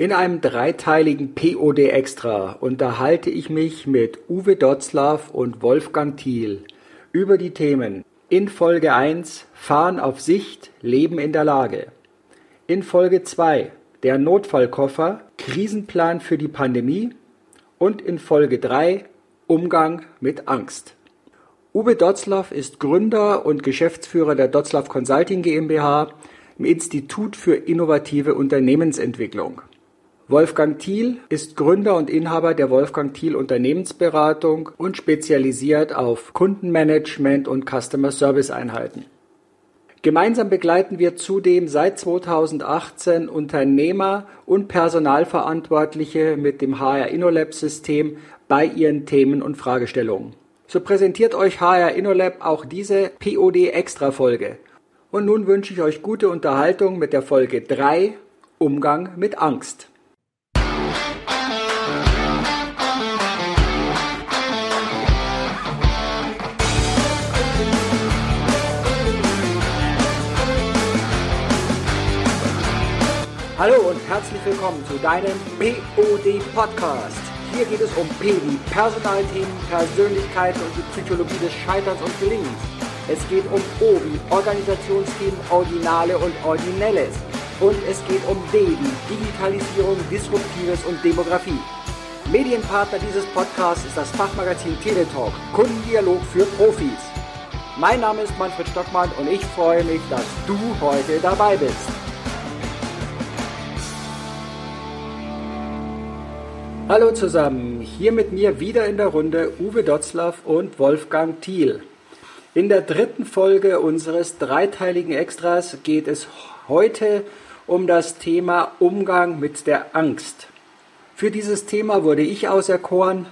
In einem dreiteiligen POD Extra unterhalte ich mich mit Uwe Dotzlaff und Wolfgang Thiel über die Themen in Folge 1 Fahren auf Sicht, Leben in der Lage. In Folge 2 der Notfallkoffer, Krisenplan für die Pandemie und in Folge 3 Umgang mit Angst. Uwe Dotzlaff ist Gründer und Geschäftsführer der Dotzlaff Consulting GmbH im Institut für innovative Unternehmensentwicklung. Wolfgang Thiel ist Gründer und Inhaber der Wolfgang Thiel Unternehmensberatung und spezialisiert auf Kundenmanagement und Customer Service Einheiten. Gemeinsam begleiten wir zudem seit 2018 Unternehmer und Personalverantwortliche mit dem HR InnoLab System bei ihren Themen und Fragestellungen. So präsentiert euch HR InnoLab auch diese POD Extra Folge. Und nun wünsche ich euch gute Unterhaltung mit der Folge 3 Umgang mit Angst. Hallo und herzlich willkommen zu deinem POD Podcast. Hier geht es um P wie Personalthemen, Persönlichkeiten und die Psychologie des Scheiterns und Gelingens. Es geht um O wie Organisationsthemen, Originale und Originelles. Und es geht um D wie Digitalisierung, Disruptives und Demografie. Medienpartner dieses Podcasts ist das Fachmagazin Teletalk, Kundendialog für Profis. Mein Name ist Manfred Stockmann und ich freue mich, dass du heute dabei bist. Hallo zusammen, hier mit mir wieder in der Runde Uwe Dotzlaff und Wolfgang Thiel. In der dritten Folge unseres dreiteiligen Extras geht es heute um das Thema Umgang mit der Angst. Für dieses Thema wurde ich auserkoren,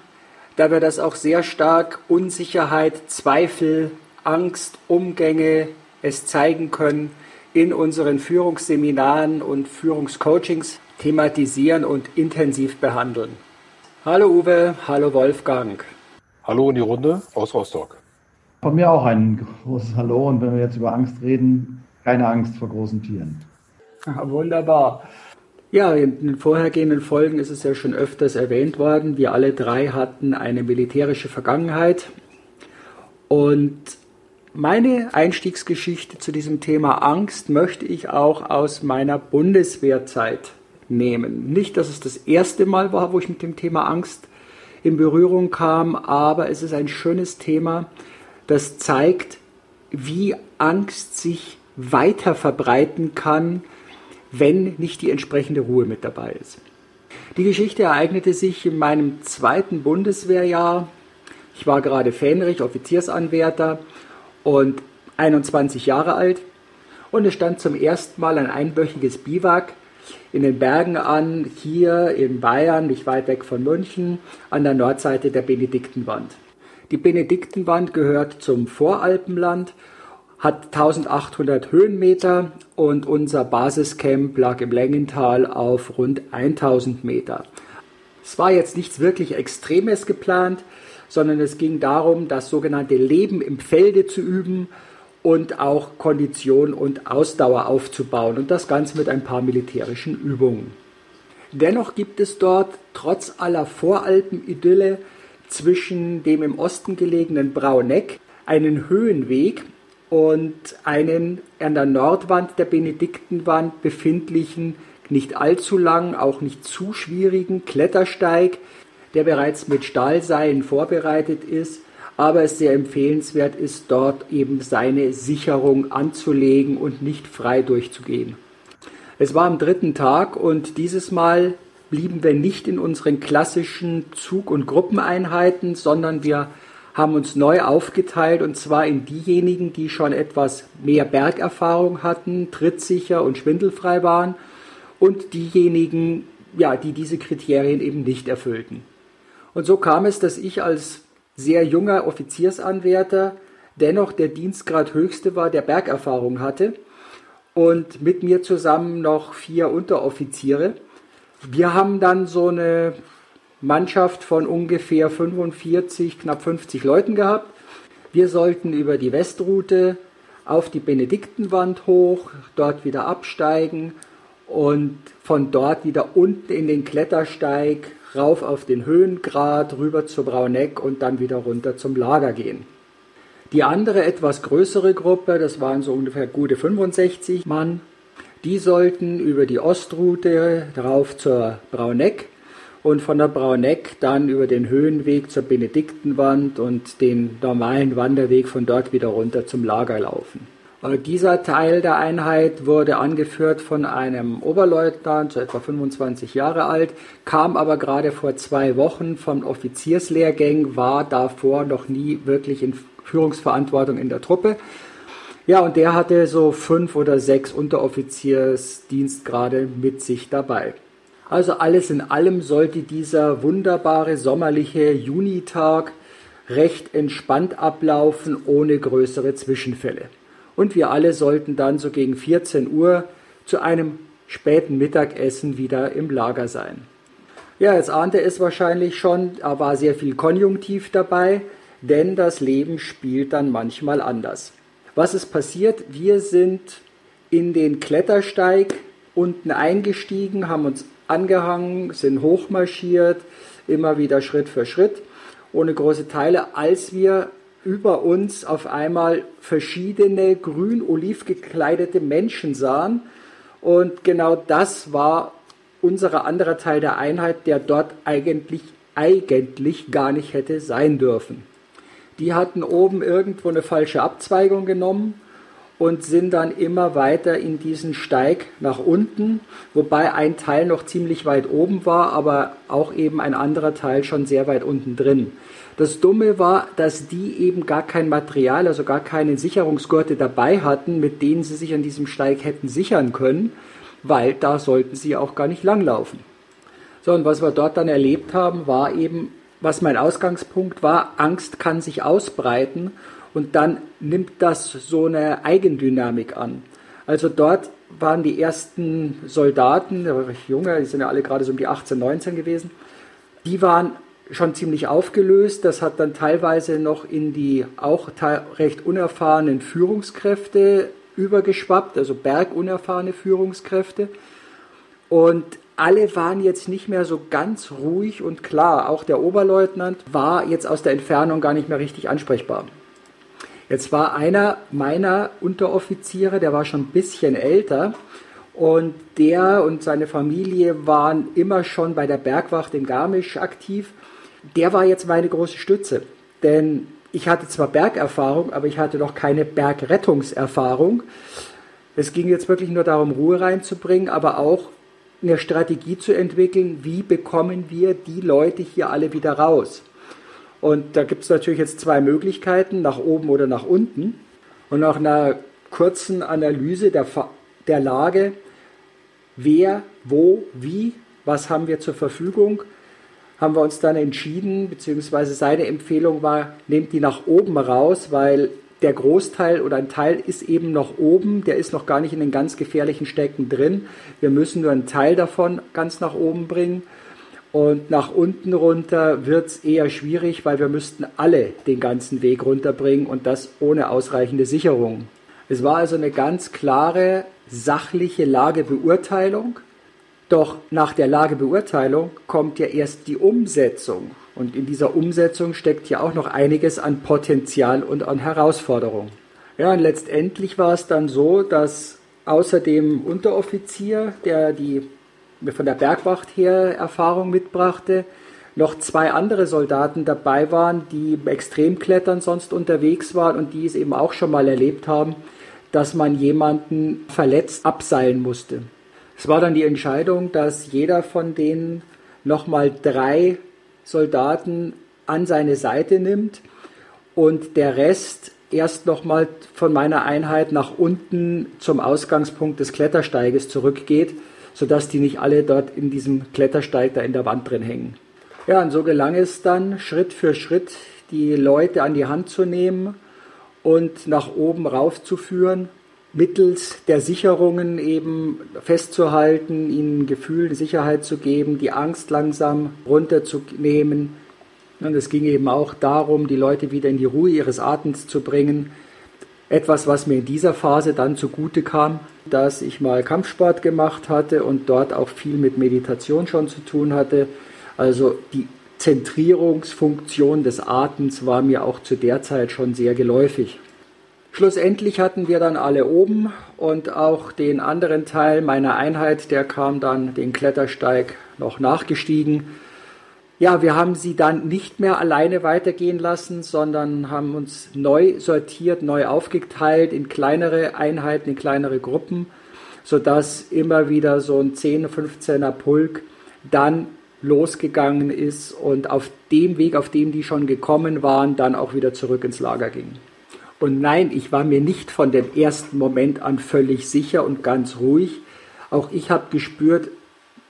da wir das auch sehr stark Unsicherheit, Zweifel, Angst, Umgänge es zeigen können in unseren Führungsseminaren und Führungscoachings thematisieren und intensiv behandeln. Hallo Uwe, hallo Wolfgang. Hallo in die Runde aus Rostock. Von mir auch ein großes Hallo und wenn wir jetzt über Angst reden, keine Angst vor großen Tieren. Ja, wunderbar. Ja, in den vorhergehenden Folgen ist es ja schon öfters erwähnt worden. Wir alle drei hatten eine militärische Vergangenheit. Und meine Einstiegsgeschichte zu diesem Thema Angst möchte ich auch aus meiner Bundeswehrzeit nehmen. Nicht, dass es das erste Mal war, wo ich mit dem Thema Angst in Berührung kam, aber es ist ein schönes Thema, das zeigt, wie Angst sich weiter verbreiten kann, wenn nicht die entsprechende Ruhe mit dabei ist. Die Geschichte ereignete sich in meinem zweiten Bundeswehrjahr. Ich war gerade Fähnrich, Offiziersanwärter und 21 Jahre alt und es stand zum ersten Mal ein einwöchiges Biwak in den Bergen an, hier in Bayern, nicht weit weg von München, an der Nordseite der Benediktenwand. Die Benediktenwand gehört zum Voralpenland, hat 1800 Höhenmeter und unser Basiscamp lag im Längental auf rund 1000 Meter. Es war jetzt nichts wirklich Extremes geplant, sondern es ging darum, das sogenannte Leben im Felde zu üben und auch Kondition und Ausdauer aufzubauen und das Ganze mit ein paar militärischen Übungen. Dennoch gibt es dort trotz aller Voralpen-Idylle zwischen dem im Osten gelegenen Brauneck einen Höhenweg und einen an der Nordwand der Benediktenwand befindlichen, nicht allzu lang, auch nicht zu schwierigen Klettersteig, der bereits mit Stahlseilen vorbereitet ist aber es sehr empfehlenswert ist, dort eben seine Sicherung anzulegen und nicht frei durchzugehen. Es war am dritten Tag und dieses Mal blieben wir nicht in unseren klassischen Zug- und Gruppeneinheiten, sondern wir haben uns neu aufgeteilt und zwar in diejenigen, die schon etwas mehr Bergerfahrung hatten, trittsicher und schwindelfrei waren und diejenigen, ja, die diese Kriterien eben nicht erfüllten. Und so kam es, dass ich als sehr junger Offiziersanwärter dennoch der Dienstgrad höchste war, der Bergerfahrung hatte und mit mir zusammen noch vier Unteroffiziere. Wir haben dann so eine Mannschaft von ungefähr 45, knapp 50 Leuten gehabt. Wir sollten über die Westroute auf die Benediktenwand hoch, dort wieder absteigen und von dort wieder unten in den Klettersteig, rauf auf den Höhengrad, rüber zur Brauneck und dann wieder runter zum Lager gehen. Die andere etwas größere Gruppe, das waren so ungefähr gute 65 Mann, die sollten über die Ostroute rauf zur Brauneck und von der Brauneck dann über den Höhenweg zur Benediktenwand und den normalen Wanderweg von dort wieder runter zum Lager laufen. Äh, dieser Teil der Einheit wurde angeführt von einem Oberleutnant, so etwa 25 Jahre alt, kam aber gerade vor zwei Wochen vom Offizierslehrgang, war davor noch nie wirklich in Führungsverantwortung in der Truppe. Ja, und der hatte so fünf oder sechs Unteroffiziersdienstgrade mit sich dabei. Also alles in allem sollte dieser wunderbare sommerliche Junitag recht entspannt ablaufen, ohne größere Zwischenfälle und wir alle sollten dann so gegen 14 Uhr zu einem späten Mittagessen wieder im Lager sein. Ja, jetzt ahnte es wahrscheinlich schon, da war sehr viel Konjunktiv dabei, denn das Leben spielt dann manchmal anders. Was ist passiert? Wir sind in den Klettersteig unten eingestiegen, haben uns angehangen, sind hochmarschiert, immer wieder Schritt für Schritt, ohne große Teile, als wir über uns auf einmal verschiedene grün-oliv gekleidete Menschen sahen. Und genau das war unser anderer Teil der Einheit, der dort eigentlich, eigentlich gar nicht hätte sein dürfen. Die hatten oben irgendwo eine falsche Abzweigung genommen und sind dann immer weiter in diesen Steig nach unten, wobei ein Teil noch ziemlich weit oben war, aber auch eben ein anderer Teil schon sehr weit unten drin. Das Dumme war, dass die eben gar kein Material, also gar keine Sicherungsgurte dabei hatten, mit denen sie sich an diesem Steig hätten sichern können, weil da sollten sie auch gar nicht langlaufen. So, und was wir dort dann erlebt haben, war eben, was mein Ausgangspunkt war, Angst kann sich ausbreiten und dann nimmt das so eine Eigendynamik an. Also dort waren die ersten Soldaten, der war recht junge, die sind ja alle gerade so um die 18, 19 gewesen, die waren schon ziemlich aufgelöst. Das hat dann teilweise noch in die auch recht unerfahrenen Führungskräfte übergeschwappt, also bergunerfahrene Führungskräfte. Und alle waren jetzt nicht mehr so ganz ruhig und klar. Auch der Oberleutnant war jetzt aus der Entfernung gar nicht mehr richtig ansprechbar. Jetzt war einer meiner Unteroffiziere, der war schon ein bisschen älter und der und seine Familie waren immer schon bei der Bergwacht in Garmisch aktiv der war jetzt meine große Stütze. Denn ich hatte zwar Bergerfahrung, aber ich hatte noch keine Bergrettungserfahrung. Es ging jetzt wirklich nur darum, Ruhe reinzubringen, aber auch eine Strategie zu entwickeln, wie bekommen wir die Leute hier alle wieder raus. Und da gibt es natürlich jetzt zwei Möglichkeiten, nach oben oder nach unten. Und nach einer kurzen Analyse der, der Lage, wer, wo, wie, was haben wir zur Verfügung, haben wir uns dann entschieden, beziehungsweise seine Empfehlung war, nehmt die nach oben raus, weil der Großteil oder ein Teil ist eben noch oben, der ist noch gar nicht in den ganz gefährlichen Stecken drin. Wir müssen nur einen Teil davon ganz nach oben bringen. Und nach unten runter wird es eher schwierig, weil wir müssten alle den ganzen Weg runterbringen und das ohne ausreichende Sicherung. Es war also eine ganz klare sachliche Lagebeurteilung doch nach der Lagebeurteilung kommt ja erst die Umsetzung. Und in dieser Umsetzung steckt ja auch noch einiges an Potenzial und an Herausforderung. Ja, und letztendlich war es dann so, dass außer dem Unteroffizier, der die von der Bergwacht her Erfahrung mitbrachte, noch zwei andere Soldaten dabei waren, die Extremklettern sonst unterwegs waren und die es eben auch schon mal erlebt haben, dass man jemanden verletzt abseilen musste. Es war dann die Entscheidung, dass jeder von denen nochmal drei Soldaten an seine Seite nimmt und der Rest erst nochmal von meiner Einheit nach unten zum Ausgangspunkt des Klettersteiges zurückgeht, sodass die nicht alle dort in diesem Klettersteig da in der Wand drin hängen. Ja, und so gelang es dann, Schritt für Schritt die Leute an die Hand zu nehmen und nach oben raufzuführen mittels der Sicherungen eben festzuhalten, ihnen ein Gefühl, Sicherheit zu geben, die Angst langsam runterzunehmen. Und es ging eben auch darum, die Leute wieder in die Ruhe ihres Atems zu bringen. Etwas, was mir in dieser Phase dann zugute kam, dass ich mal Kampfsport gemacht hatte und dort auch viel mit Meditation schon zu tun hatte. Also die Zentrierungsfunktion des Atems war mir auch zu der Zeit schon sehr geläufig. Schlussendlich hatten wir dann alle oben und auch den anderen Teil meiner Einheit, der kam dann den Klettersteig noch nachgestiegen. Ja, wir haben sie dann nicht mehr alleine weitergehen lassen, sondern haben uns neu sortiert, neu aufgeteilt in kleinere Einheiten, in kleinere Gruppen, sodass immer wieder so ein 10, 15er Pulk dann losgegangen ist und auf dem Weg, auf dem die schon gekommen waren, dann auch wieder zurück ins Lager ging. Und nein, ich war mir nicht von dem ersten Moment an völlig sicher und ganz ruhig. Auch ich habe gespürt,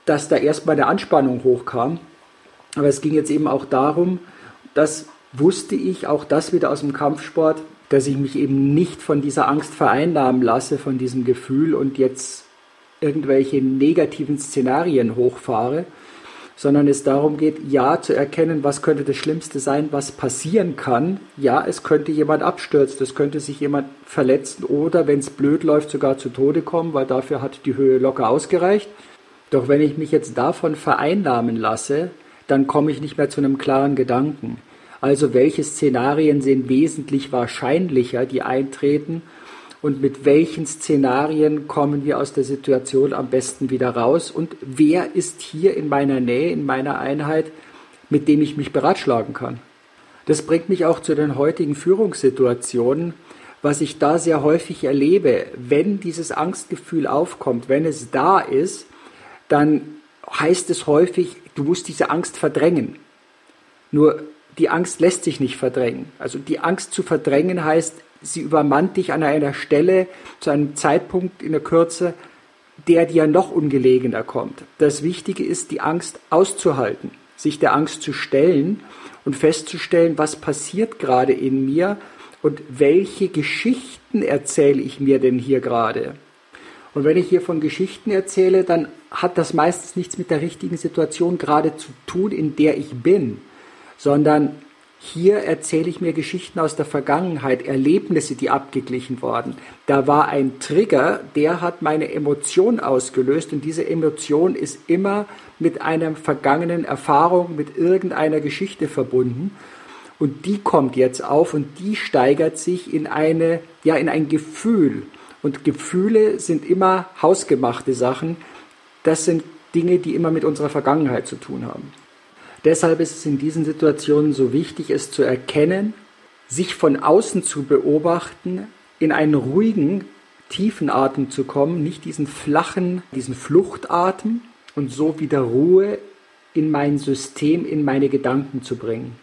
dass da erstmal eine Anspannung hochkam. Aber es ging jetzt eben auch darum, das wusste ich, auch das wieder aus dem Kampfsport, dass ich mich eben nicht von dieser Angst vereinnahmen lasse, von diesem Gefühl und jetzt irgendwelche negativen Szenarien hochfahre, sondern es darum geht, ja zu erkennen, was könnte das Schlimmste sein, was passieren kann. Ja, es könnte jemand abstürzen, es könnte sich jemand verletzen oder, wenn es blöd läuft, sogar zu Tode kommen, weil dafür hat die Höhe locker ausgereicht. Doch wenn ich mich jetzt davon vereinnahmen lasse, dann komme ich nicht mehr zu einem klaren Gedanken. Also welche Szenarien sind wesentlich wahrscheinlicher, die eintreten und mit welchen Szenarien kommen wir aus der Situation am besten wieder raus und wer ist hier in meiner Nähe, in meiner Einheit, mit dem ich mich beratschlagen kann. Das bringt mich auch zu den heutigen Führungssituationen, was ich da sehr häufig erlebe. Wenn dieses Angstgefühl aufkommt, wenn es da ist, dann heißt es häufig, du musst diese Angst verdrängen. Nur die Angst lässt sich nicht verdrängen. Also die Angst zu verdrängen heißt, sie übermannt dich an einer Stelle zu einem Zeitpunkt in der Kürze, der dir noch ungelegener kommt. Das Wichtige ist, die Angst auszuhalten, sich der Angst zu stellen und festzustellen, was passiert gerade in mir und welche Geschichten erzähle ich mir denn hier gerade. Und wenn ich hier von Geschichten erzähle, dann hat das meistens nichts mit der richtigen Situation gerade zu tun, in der ich bin, sondern hier erzähle ich mir Geschichten aus der Vergangenheit, Erlebnisse, die abgeglichen wurden. Da war ein Trigger, der hat meine Emotion ausgelöst und diese Emotion ist immer mit einer vergangenen Erfahrung, mit irgendeiner Geschichte verbunden. Und die kommt jetzt auf und die steigert sich in eine, ja, in ein Gefühl. Und Gefühle sind immer hausgemachte Sachen. Das sind Dinge, die immer mit unserer Vergangenheit zu tun haben. Deshalb ist es in diesen Situationen so wichtig, es zu erkennen, sich von außen zu beobachten, in einen ruhigen, tiefen Atem zu kommen, nicht diesen flachen, diesen Fluchtatem und so wieder Ruhe in mein System, in meine Gedanken zu bringen.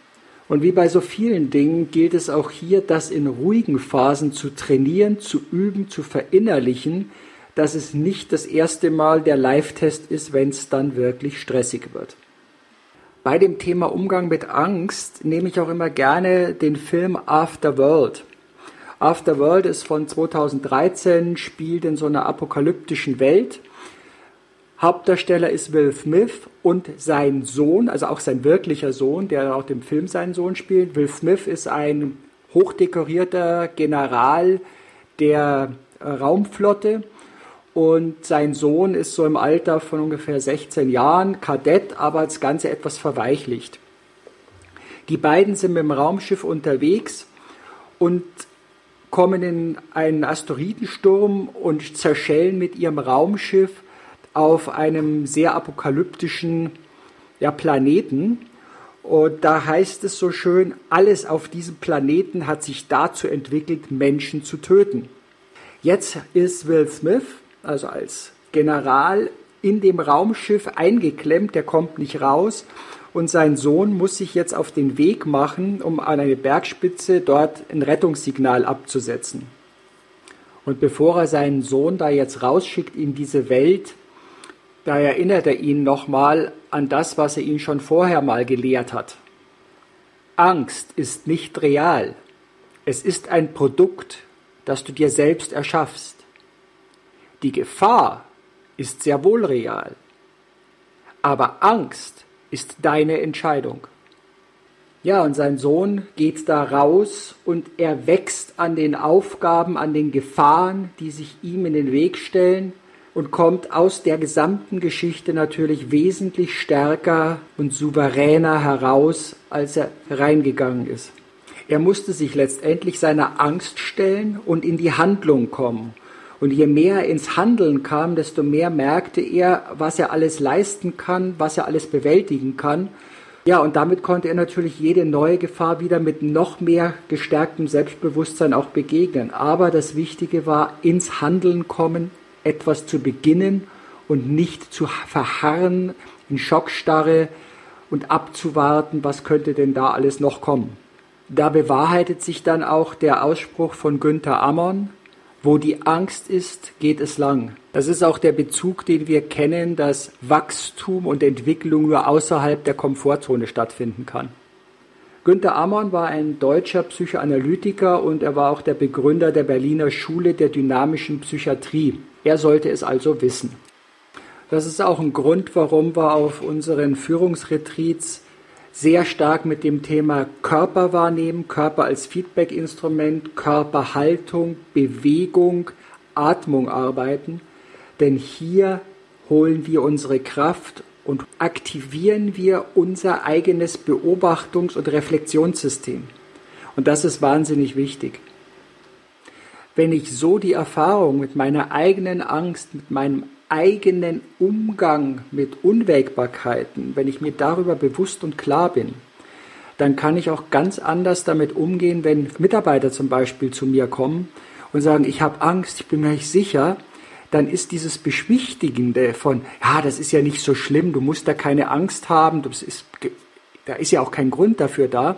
Und wie bei so vielen Dingen gilt es auch hier, das in ruhigen Phasen zu trainieren, zu üben, zu verinnerlichen, dass es nicht das erste Mal der Live-Test ist, wenn es dann wirklich stressig wird. Bei dem Thema Umgang mit Angst nehme ich auch immer gerne den Film Afterworld. Afterworld ist von 2013, spielt in so einer apokalyptischen Welt. Hauptdarsteller ist Will Smith und sein Sohn, also auch sein wirklicher Sohn, der auch dem Film seinen Sohn spielt. Will Smith ist ein hochdekorierter General der Raumflotte und sein Sohn ist so im Alter von ungefähr 16 Jahren, Kadett, aber das Ganze etwas verweichlicht. Die beiden sind mit dem Raumschiff unterwegs und kommen in einen Asteroidensturm und zerschellen mit ihrem Raumschiff auf einem sehr apokalyptischen ja, Planeten. Und da heißt es so schön, alles auf diesem Planeten hat sich dazu entwickelt, Menschen zu töten. Jetzt ist Will Smith also als General in dem Raumschiff eingeklemmt, der kommt nicht raus und sein Sohn muss sich jetzt auf den Weg machen, um an eine Bergspitze dort ein Rettungssignal abzusetzen. Und bevor er seinen Sohn da jetzt rausschickt in diese Welt, da erinnert er ihn nochmal an das, was er ihn schon vorher mal gelehrt hat. Angst ist nicht real. Es ist ein Produkt, das du dir selbst erschaffst. Die Gefahr ist sehr wohl real, aber Angst ist deine Entscheidung. Ja, und sein Sohn geht da raus und er wächst an den Aufgaben, an den Gefahren, die sich ihm in den Weg stellen und kommt aus der gesamten Geschichte natürlich wesentlich stärker und souveräner heraus, als er reingegangen ist. Er musste sich letztendlich seiner Angst stellen und in die Handlung kommen. Und je mehr er ins Handeln kam, desto mehr merkte er, was er alles leisten kann, was er alles bewältigen kann ja, und damit konnte er natürlich jede neue Gefahr wieder mit noch mehr gestärktem Selbstbewusstsein auch begegnen. Aber das Wichtige war, ins Handeln kommen, etwas zu beginnen und nicht zu verharren in Schockstarre und abzuwarten, was könnte denn da alles noch kommen. Da bewahrheitet sich dann auch der Ausspruch von Günther Ammon, wo die Angst ist, geht es lang. Das ist auch der Bezug, den wir kennen, dass Wachstum und Entwicklung nur außerhalb der Komfortzone stattfinden kann. Günter Ammon war ein deutscher Psychoanalytiker und er war auch der Begründer der Berliner Schule der dynamischen Psychiatrie. Er sollte es also wissen. Das ist auch ein Grund, warum wir auf unseren Führungsretreats sehr stark mit dem Thema Körper wahrnehmen, Körper als Feedback-Instrument, Körperhaltung, Bewegung, Atmung arbeiten. Denn hier holen wir unsere Kraft und aktivieren wir unser eigenes Beobachtungs- und Reflexionssystem. Und das ist wahnsinnig wichtig. Wenn ich so die Erfahrung mit meiner eigenen Angst, mit meinem eigenen Umgang mit Unwägbarkeiten, wenn ich mir darüber bewusst und klar bin, dann kann ich auch ganz anders damit umgehen, wenn Mitarbeiter zum Beispiel zu mir kommen und sagen, ich habe Angst, ich bin mir nicht sicher, dann ist dieses Beschwichtigende von, ja, das ist ja nicht so schlimm, du musst da keine Angst haben, ist, da ist ja auch kein Grund dafür da.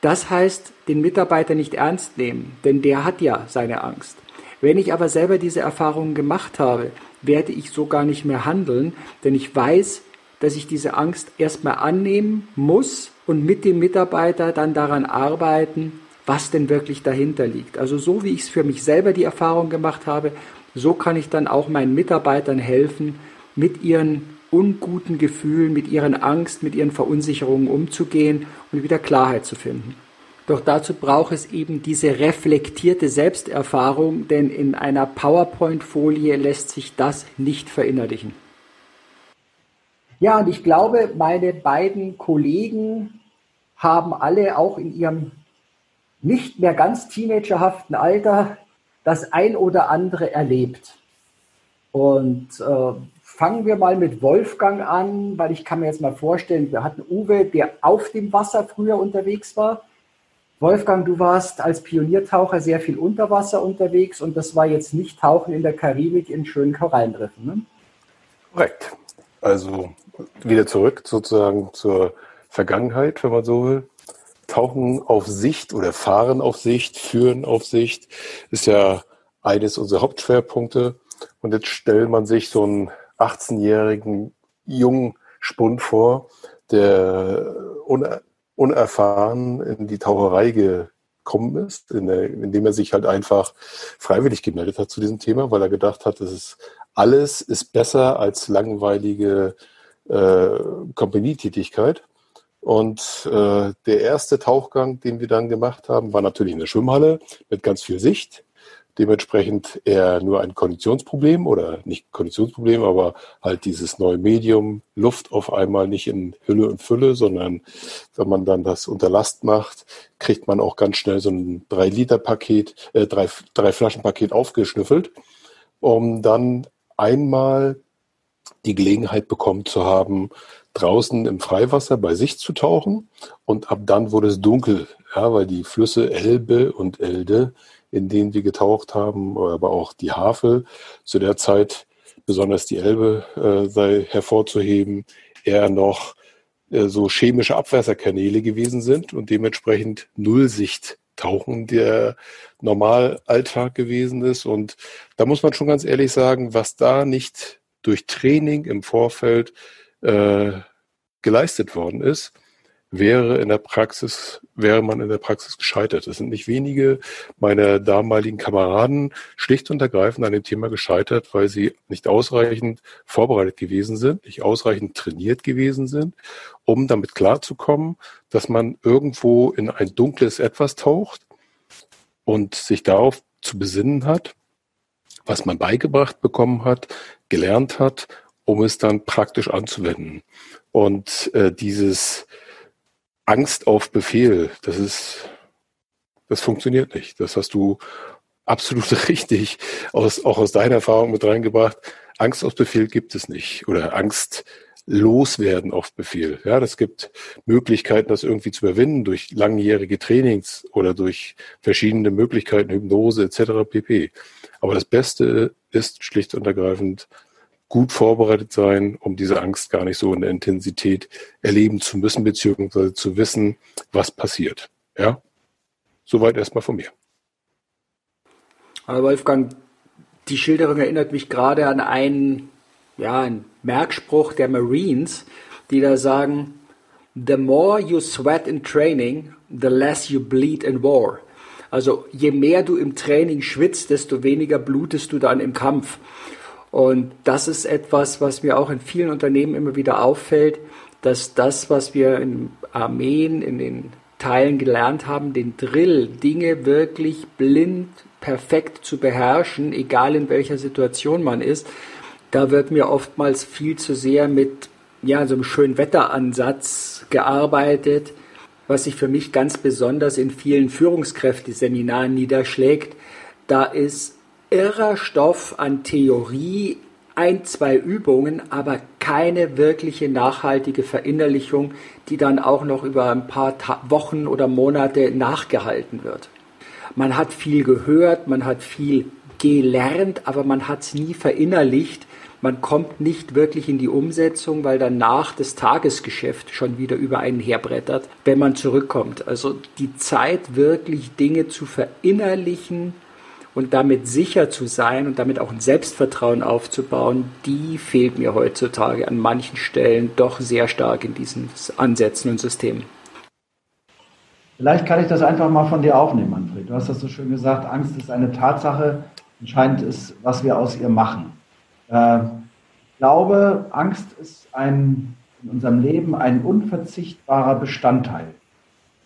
Das heißt, den Mitarbeiter nicht ernst nehmen, denn der hat ja seine Angst. Wenn ich aber selber diese Erfahrungen gemacht habe, werde ich so gar nicht mehr handeln, denn ich weiß, dass ich diese Angst erstmal annehmen muss und mit dem Mitarbeiter dann daran arbeiten, was denn wirklich dahinter liegt. Also so wie ich es für mich selber die Erfahrung gemacht habe, so kann ich dann auch meinen Mitarbeitern helfen, mit ihren unguten Gefühlen, mit ihren Angst, mit ihren Verunsicherungen umzugehen und wieder Klarheit zu finden. Doch dazu braucht es eben diese reflektierte Selbsterfahrung, denn in einer PowerPoint-Folie lässt sich das nicht verinnerlichen. Ja, und ich glaube, meine beiden Kollegen haben alle auch in ihrem nicht mehr ganz teenagerhaften Alter das ein oder andere erlebt. Und äh, fangen wir mal mit Wolfgang an, weil ich kann mir jetzt mal vorstellen, wir hatten Uwe, der auf dem Wasser früher unterwegs war. Wolfgang, du warst als Pioniertaucher sehr viel unter Wasser unterwegs und das war jetzt nicht Tauchen in der Karibik in schönen Korallenriffen. Ne? Korrekt. Also wieder zurück sozusagen zur Vergangenheit, wenn man so will. Tauchen auf Sicht oder Fahren auf Sicht, Führen auf Sicht ist ja eines unserer Hauptschwerpunkte. Und jetzt stellt man sich so einen 18-jährigen jungen Spund vor, der unerfahren in die Taucherei gekommen ist, in der, indem er sich halt einfach freiwillig gemeldet hat zu diesem Thema, weil er gedacht hat, das ist alles ist besser als langweilige äh, Company-Tätigkeit. Und äh, der erste Tauchgang, den wir dann gemacht haben, war natürlich in der Schwimmhalle mit ganz viel Sicht dementsprechend eher nur ein Konditionsproblem oder nicht Konditionsproblem, aber halt dieses neue Medium, Luft auf einmal nicht in Hülle und Fülle, sondern wenn man dann das unter Last macht, kriegt man auch ganz schnell so ein 3-Liter-Paket, äh, drei, drei Flaschen-Paket aufgeschnüffelt, um dann einmal die Gelegenheit bekommen zu haben, draußen im Freiwasser bei sich zu tauchen. Und ab dann wurde es dunkel, ja, weil die Flüsse Elbe und Elde in denen wir getaucht haben, aber auch die Havel zu der Zeit, besonders die Elbe äh, sei hervorzuheben, eher noch äh, so chemische Abwässerkanäle gewesen sind und dementsprechend Nullsicht tauchen der Normalalltag gewesen ist. Und da muss man schon ganz ehrlich sagen, was da nicht durch Training im Vorfeld äh, geleistet worden ist, wäre in der Praxis, wäre man in der Praxis gescheitert. Es sind nicht wenige meiner damaligen Kameraden schlicht und ergreifend an dem Thema gescheitert, weil sie nicht ausreichend vorbereitet gewesen sind, nicht ausreichend trainiert gewesen sind, um damit klarzukommen, dass man irgendwo in ein dunkles Etwas taucht und sich darauf zu besinnen hat, was man beigebracht bekommen hat, gelernt hat, um es dann praktisch anzuwenden. Und äh, dieses Angst auf Befehl, das ist, das funktioniert nicht. Das hast du absolut richtig aus, auch aus deiner Erfahrung mit reingebracht. Angst auf Befehl gibt es nicht oder Angst loswerden auf Befehl. Ja, das gibt Möglichkeiten, das irgendwie zu überwinden durch langjährige Trainings oder durch verschiedene Möglichkeiten, Hypnose etc. pp. Aber das Beste ist schlicht und ergreifend gut vorbereitet sein, um diese Angst gar nicht so in der Intensität erleben zu müssen, beziehungsweise zu wissen, was passiert. Ja, soweit erstmal von mir. Aber Wolfgang, die Schilderung erinnert mich gerade an einen, ja, einen Merkspruch der Marines, die da sagen, The more you sweat in training, the less you bleed in war. Also je mehr du im Training schwitzt, desto weniger blutest du dann im Kampf. Und das ist etwas, was mir auch in vielen Unternehmen immer wieder auffällt, dass das, was wir in Armeen, in den Teilen gelernt haben, den Drill, Dinge wirklich blind, perfekt zu beherrschen, egal in welcher Situation man ist, da wird mir oftmals viel zu sehr mit ja, so einem schönen Wetteransatz gearbeitet, was sich für mich ganz besonders in vielen Führungskräfteseminaren niederschlägt. Da ist irrer Stoff an Theorie, ein, zwei Übungen, aber keine wirkliche nachhaltige Verinnerlichung, die dann auch noch über ein paar Ta Wochen oder Monate nachgehalten wird. Man hat viel gehört, man hat viel gelernt, aber man hat es nie verinnerlicht. Man kommt nicht wirklich in die Umsetzung, weil danach das Tagesgeschäft schon wieder über einen herbrettert, wenn man zurückkommt. Also die Zeit, wirklich Dinge zu verinnerlichen, und damit sicher zu sein und damit auch ein Selbstvertrauen aufzubauen, die fehlt mir heutzutage an manchen Stellen doch sehr stark in diesen Ansätzen und Systemen. Vielleicht kann ich das einfach mal von dir aufnehmen, Manfred. Du hast das so schön gesagt, Angst ist eine Tatsache, entscheidend ist, was wir aus ihr machen. Äh, ich glaube, Angst ist ein, in unserem Leben ein unverzichtbarer Bestandteil.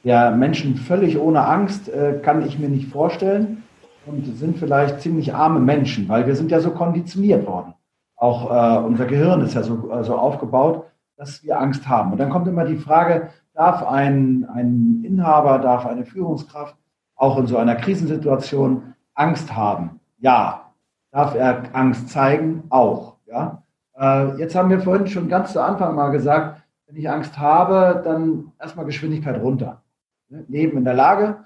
Der Menschen völlig ohne Angst äh, kann ich mir nicht vorstellen und sind vielleicht ziemlich arme Menschen, weil wir sind ja so konditioniert worden. Auch äh, unser Gehirn ist ja so, äh, so aufgebaut, dass wir Angst haben. Und dann kommt immer die Frage, darf ein, ein Inhaber, darf eine Führungskraft auch in so einer Krisensituation Angst haben? Ja. Darf er Angst zeigen? Auch. Ja. Äh, jetzt haben wir vorhin schon ganz zu Anfang mal gesagt, wenn ich Angst habe, dann erstmal Geschwindigkeit runter. Leben in der Lage,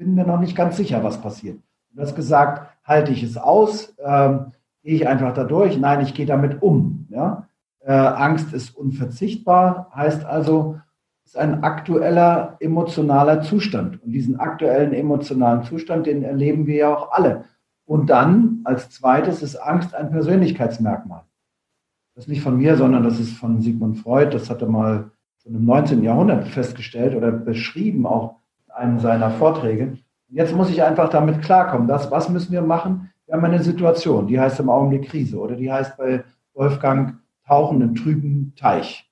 bin mir noch nicht ganz sicher, was passiert. Du hast gesagt, halte ich es aus, ähm, gehe ich einfach da durch? Nein, ich gehe damit um. Ja? Äh, Angst ist unverzichtbar, heißt also, ist ein aktueller emotionaler Zustand. Und diesen aktuellen emotionalen Zustand, den erleben wir ja auch alle. Und dann, als zweites, ist Angst ein Persönlichkeitsmerkmal. Das ist nicht von mir, sondern das ist von Sigmund Freud. Das hat er mal schon im 19. Jahrhundert festgestellt oder beschrieben, auch einem seiner Vorträge. Jetzt muss ich einfach damit klarkommen. Das, was müssen wir machen? Wir haben eine Situation, die heißt im Augenblick Krise oder die heißt bei Wolfgang Tauchen im trüben Teich.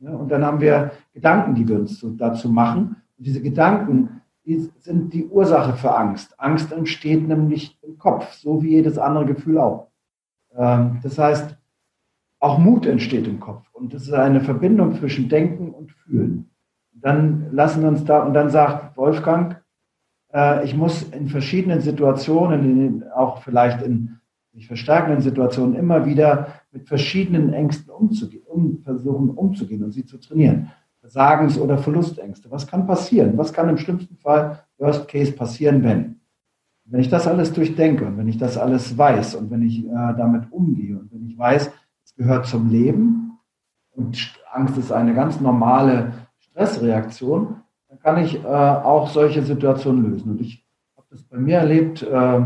Ja, und dann haben wir Gedanken, die wir uns dazu machen. Und diese Gedanken die sind die Ursache für Angst. Angst entsteht nämlich im Kopf, so wie jedes andere Gefühl auch. Ähm, das heißt, auch Mut entsteht im Kopf. Und das ist eine Verbindung zwischen Denken und Fühlen dann lassen wir uns da, und dann sagt Wolfgang, äh, ich muss in verschiedenen Situationen, in, auch vielleicht in sich verstärkenden Situationen, immer wieder mit verschiedenen Ängsten umzugehen, um versuchen umzugehen und sie zu trainieren. Versagens- oder Verlustängste. Was kann passieren? Was kann im schlimmsten Fall, Worst Case, passieren, wenn? Wenn ich das alles durchdenke und wenn ich das alles weiß und wenn ich äh, damit umgehe und wenn ich weiß, es gehört zum Leben und Angst ist eine ganz normale Stressreaktion, dann kann ich äh, auch solche Situationen lösen. Und ich habe das bei mir erlebt äh,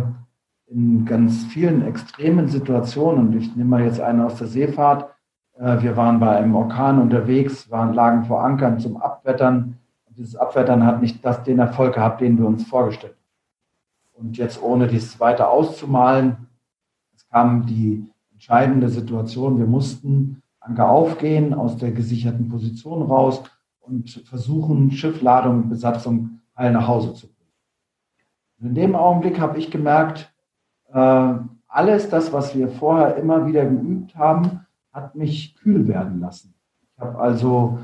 in ganz vielen extremen Situationen. Und ich nehme mal jetzt eine aus der Seefahrt. Äh, wir waren bei einem Orkan unterwegs, waren, lagen vor Ankern zum Abwettern. Und dieses Abwettern hat nicht das, den Erfolg gehabt, den wir uns vorgestellt haben. Und jetzt ohne dies weiter auszumalen, es kam die entscheidende Situation, wir mussten Anker aufgehen, aus der gesicherten Position raus und versuchen, Schiffladung Besatzung heil nach Hause zu bringen. Und in dem Augenblick habe ich gemerkt, äh, alles das, was wir vorher immer wieder geübt haben, hat mich kühl werden lassen. Ich habe also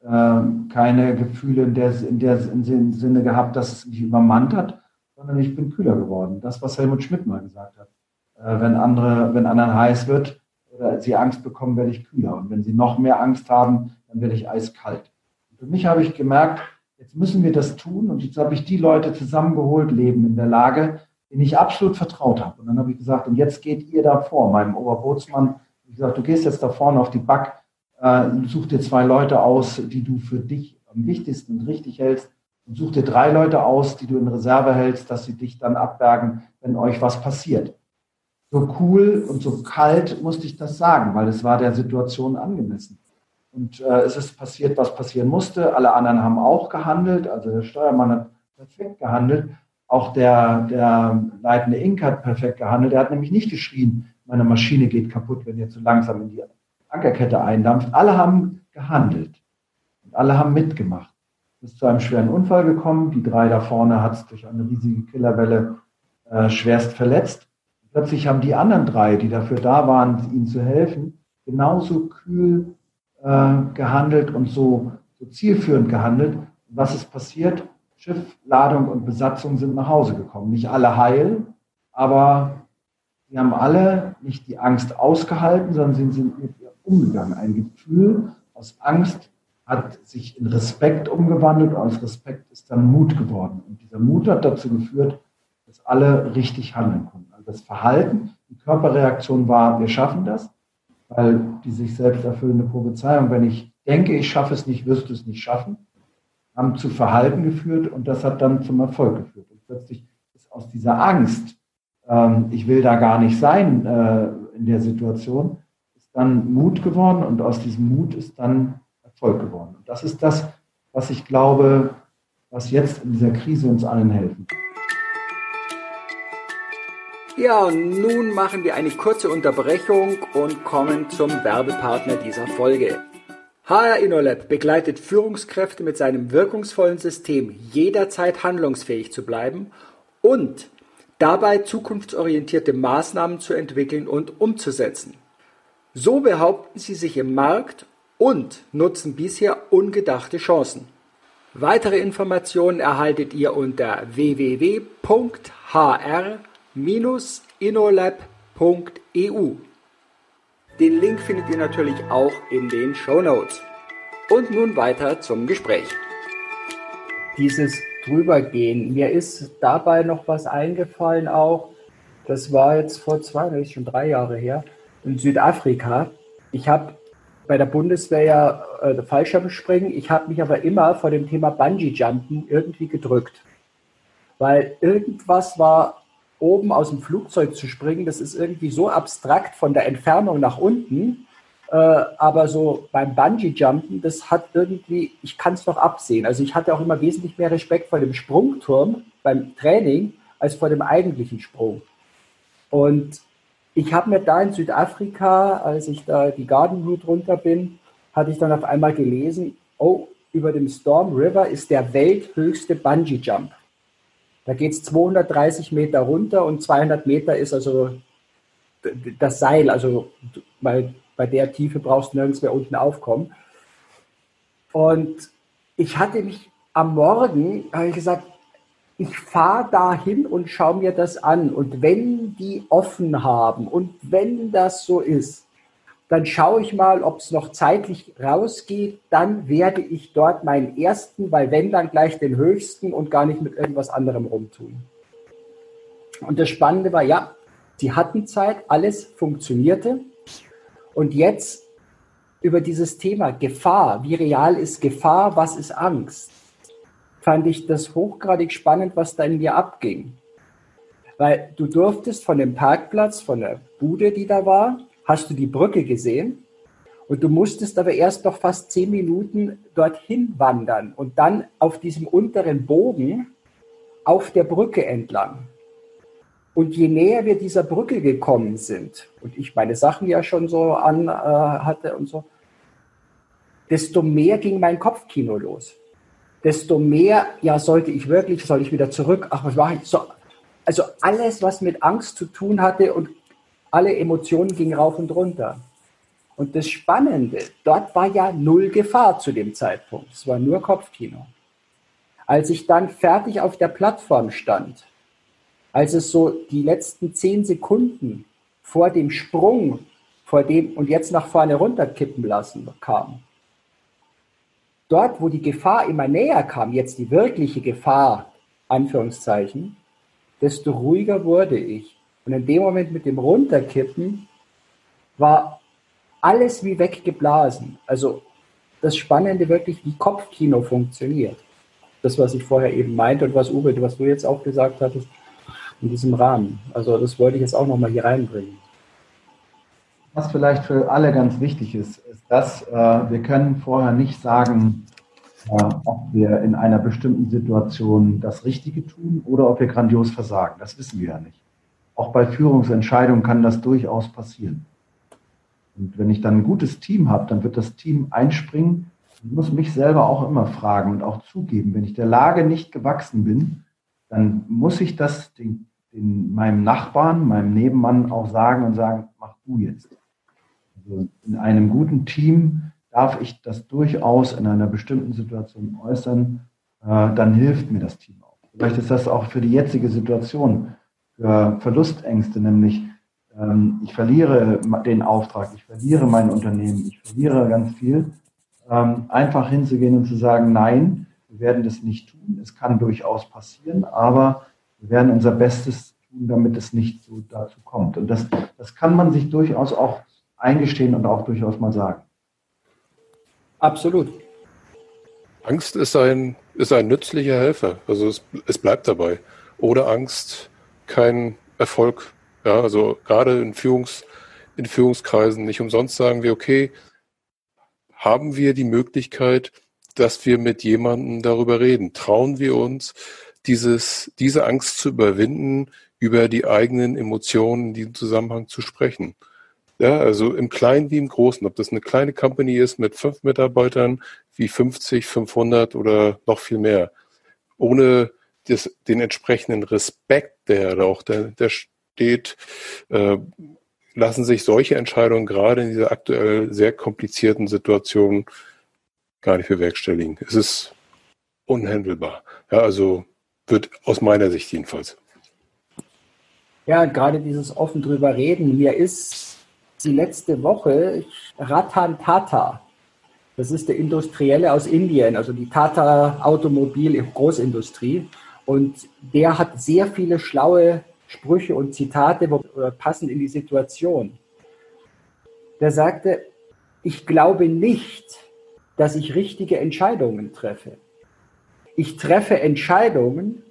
äh, keine Gefühle in der, in der in Sinne gehabt, dass es mich übermannt hat, sondern ich bin kühler geworden. Das, was Helmut Schmidt mal gesagt hat. Äh, wenn andere, wenn anderen heiß wird oder sie Angst bekommen, werde ich kühler. Und wenn sie noch mehr Angst haben, dann werde ich eiskalt. Für mich habe ich gemerkt, jetzt müssen wir das tun. Und jetzt habe ich die Leute zusammengeholt, leben in der Lage, denen ich absolut vertraut habe. Und dann habe ich gesagt, und jetzt geht ihr da vor, meinem Oberbootsmann, ich gesagt, du gehst jetzt da vorne auf die Back, äh, such dir zwei Leute aus, die du für dich am wichtigsten und richtig hältst und such dir drei Leute aus, die du in Reserve hältst, dass sie dich dann abbergen, wenn euch was passiert. So cool und so kalt musste ich das sagen, weil es war der Situation angemessen. Und äh, es ist passiert, was passieren musste. Alle anderen haben auch gehandelt. Also der Steuermann hat perfekt gehandelt. Auch der, der leitende Ink hat perfekt gehandelt. Er hat nämlich nicht geschrien, meine Maschine geht kaputt, wenn ihr zu langsam in die Ankerkette eindampft. Alle haben gehandelt und alle haben mitgemacht. Es ist zu einem schweren Unfall gekommen. Die drei da vorne hat es durch eine riesige Killerwelle äh, schwerst verletzt. Plötzlich haben die anderen drei, die dafür da waren, ihnen zu helfen, genauso kühl gehandelt und so, so zielführend gehandelt. Was ist passiert? Schiff, Ladung und Besatzung sind nach Hause gekommen. Nicht alle heil, aber Sie haben alle nicht die Angst ausgehalten, sondern sie sind mit ihr umgegangen. Ein Gefühl aus Angst hat sich in Respekt umgewandelt und aus Respekt ist dann Mut geworden. Und dieser Mut hat dazu geführt, dass alle richtig handeln konnten. Also das Verhalten, die Körperreaktion war, wir schaffen das, weil die sich selbst erfüllende Prophezeiung, wenn ich denke, ich schaffe es nicht, wirst du es nicht schaffen, haben zu Verhalten geführt und das hat dann zum Erfolg geführt. Und plötzlich ist aus dieser Angst, ähm, ich will da gar nicht sein äh, in der Situation, ist dann Mut geworden und aus diesem Mut ist dann Erfolg geworden. Und das ist das, was ich glaube, was jetzt in dieser Krise uns allen helfen kann. Ja, und nun machen wir eine kurze Unterbrechung und kommen zum Werbepartner dieser Folge. HR InnoLab begleitet Führungskräfte mit seinem wirkungsvollen System jederzeit handlungsfähig zu bleiben und dabei zukunftsorientierte Maßnahmen zu entwickeln und umzusetzen. So behaupten sie sich im Markt und nutzen bisher ungedachte Chancen. Weitere Informationen erhaltet ihr unter www.hr-inolab.eu. Den Link findet ihr natürlich auch in den Show Notes. Und nun weiter zum Gespräch. Dieses drübergehen. Mir ist dabei noch was eingefallen auch. Das war jetzt vor zwei, das ist schon drei Jahre her, in Südafrika. Ich habe bei der Bundeswehr ja äh, Fallschirmspringen. Ich habe mich aber immer vor dem Thema Bungee-Jumpen irgendwie gedrückt. Weil irgendwas war, oben aus dem Flugzeug zu springen, das ist irgendwie so abstrakt von der Entfernung nach unten. Äh, aber so beim Bungee-Jumpen, das hat irgendwie, ich kann es noch absehen. Also ich hatte auch immer wesentlich mehr Respekt vor dem Sprungturm beim Training als vor dem eigentlichen Sprung. Und ich habe mir da in Südafrika, als ich da die Garden Route runter bin, hatte ich dann auf einmal gelesen, oh, über dem Storm River ist der welthöchste Bungee-Jump. Da geht es 230 Meter runter und 200 Meter ist also das Seil, also weil bei der Tiefe brauchst du nirgends mehr unten aufkommen. Und ich hatte mich am Morgen, habe ich gesagt, ich fahre dahin und schaue mir das an. Und wenn die offen haben und wenn das so ist, dann schaue ich mal, ob es noch zeitlich rausgeht. Dann werde ich dort meinen ersten, weil wenn dann gleich den höchsten und gar nicht mit irgendwas anderem rumtun. Und das Spannende war, ja, sie hatten Zeit, alles funktionierte. Und jetzt über dieses Thema Gefahr, wie real ist Gefahr, was ist Angst, fand ich das hochgradig spannend, was da in mir abging. Weil du durftest von dem Parkplatz, von der Bude, die da war, hast du die Brücke gesehen. Und du musstest aber erst noch fast zehn Minuten dorthin wandern und dann auf diesem unteren Bogen auf der Brücke entlang. Und je näher wir dieser Brücke gekommen sind, und ich meine Sachen ja schon so an äh, hatte und so, desto mehr ging mein Kopfkino los. Desto mehr, ja, sollte ich wirklich, soll ich wieder zurück? Ach, was mache ich? So, also alles, was mit Angst zu tun hatte und alle Emotionen gingen rauf und runter. Und das Spannende, dort war ja null Gefahr zu dem Zeitpunkt. Es war nur Kopfkino. Als ich dann fertig auf der Plattform stand, als es so die letzten zehn Sekunden vor dem Sprung, vor dem und jetzt nach vorne runterkippen lassen kam, dort, wo die Gefahr immer näher kam, jetzt die wirkliche Gefahr, Anführungszeichen, desto ruhiger wurde ich. Und in dem Moment mit dem Runterkippen war alles wie weggeblasen. Also das Spannende wirklich, wie Kopfkino funktioniert. Das, was ich vorher eben meinte und was Uwe, was du jetzt auch gesagt hattest, in diesem Rahmen. Also das wollte ich jetzt auch nochmal hier reinbringen. Was vielleicht für alle ganz wichtig ist, ist, dass äh, wir können vorher nicht sagen, äh, ob wir in einer bestimmten Situation das Richtige tun oder ob wir grandios versagen. Das wissen wir ja nicht. Auch bei Führungsentscheidungen kann das durchaus passieren. Und wenn ich dann ein gutes Team habe, dann wird das Team einspringen. Ich muss mich selber auch immer fragen und auch zugeben, wenn ich der Lage nicht gewachsen bin, dann muss ich das den, den, meinem Nachbarn, meinem Nebenmann auch sagen und sagen, mach du jetzt. Also in einem guten Team darf ich das durchaus in einer bestimmten Situation äußern, äh, dann hilft mir das Team auch. Vielleicht ist das auch für die jetzige Situation, für Verlustängste, nämlich ähm, ich verliere den Auftrag, ich verliere mein Unternehmen, ich verliere ganz viel, ähm, einfach hinzugehen und zu sagen, nein, wir werden das nicht tun. Es kann durchaus passieren, aber wir werden unser Bestes tun, damit es nicht so dazu kommt. Und das, das kann man sich durchaus auch eingestehen und auch durchaus mal sagen. Absolut. Angst ist ein, ist ein nützlicher Helfer. Also es, es bleibt dabei. Ohne Angst kein Erfolg ja, also gerade in, Führungs, in Führungskreisen nicht umsonst sagen wir, okay, haben wir die Möglichkeit, dass wir mit jemandem darüber reden? Trauen wir uns, dieses, diese Angst zu überwinden, über die eigenen Emotionen in diesem Zusammenhang zu sprechen? Ja, also im Kleinen wie im Großen, ob das eine kleine Company ist mit fünf Mitarbeitern, wie 50, 500 oder noch viel mehr. Ohne das, den entsprechenden Respekt, der auch der, der, steht, äh, lassen sich solche Entscheidungen gerade in dieser aktuell sehr komplizierten Situation gar nicht bewerkstelligen. Es ist unhandelbar. Ja, also wird aus meiner Sicht jedenfalls. Ja, gerade dieses offen drüber reden. Mir ist die letzte Woche Ratan Tata. Das ist der Industrielle aus Indien, also die Tata Automobil Großindustrie. Und der hat sehr viele schlaue Sprüche und Zitate passen in die Situation. Der sagte, ich glaube nicht, dass ich richtige Entscheidungen treffe. Ich treffe Entscheidungen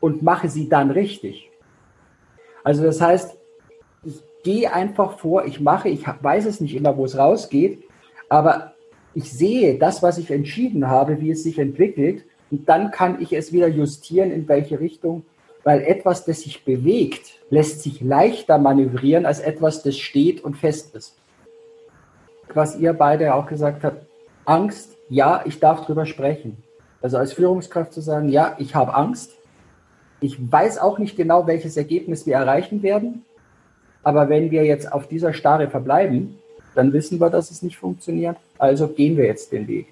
und mache sie dann richtig. Also das heißt, ich gehe einfach vor, ich mache, ich weiß es nicht immer, wo es rausgeht, aber ich sehe das, was ich entschieden habe, wie es sich entwickelt und dann kann ich es wieder justieren, in welche Richtung weil etwas, das sich bewegt, lässt sich leichter manövrieren als etwas, das steht und fest ist. Was ihr beide auch gesagt habt, Angst, ja, ich darf drüber sprechen. Also als Führungskraft zu sagen, ja, ich habe Angst. Ich weiß auch nicht genau, welches Ergebnis wir erreichen werden. Aber wenn wir jetzt auf dieser Starre verbleiben, dann wissen wir, dass es nicht funktioniert. Also gehen wir jetzt den Weg.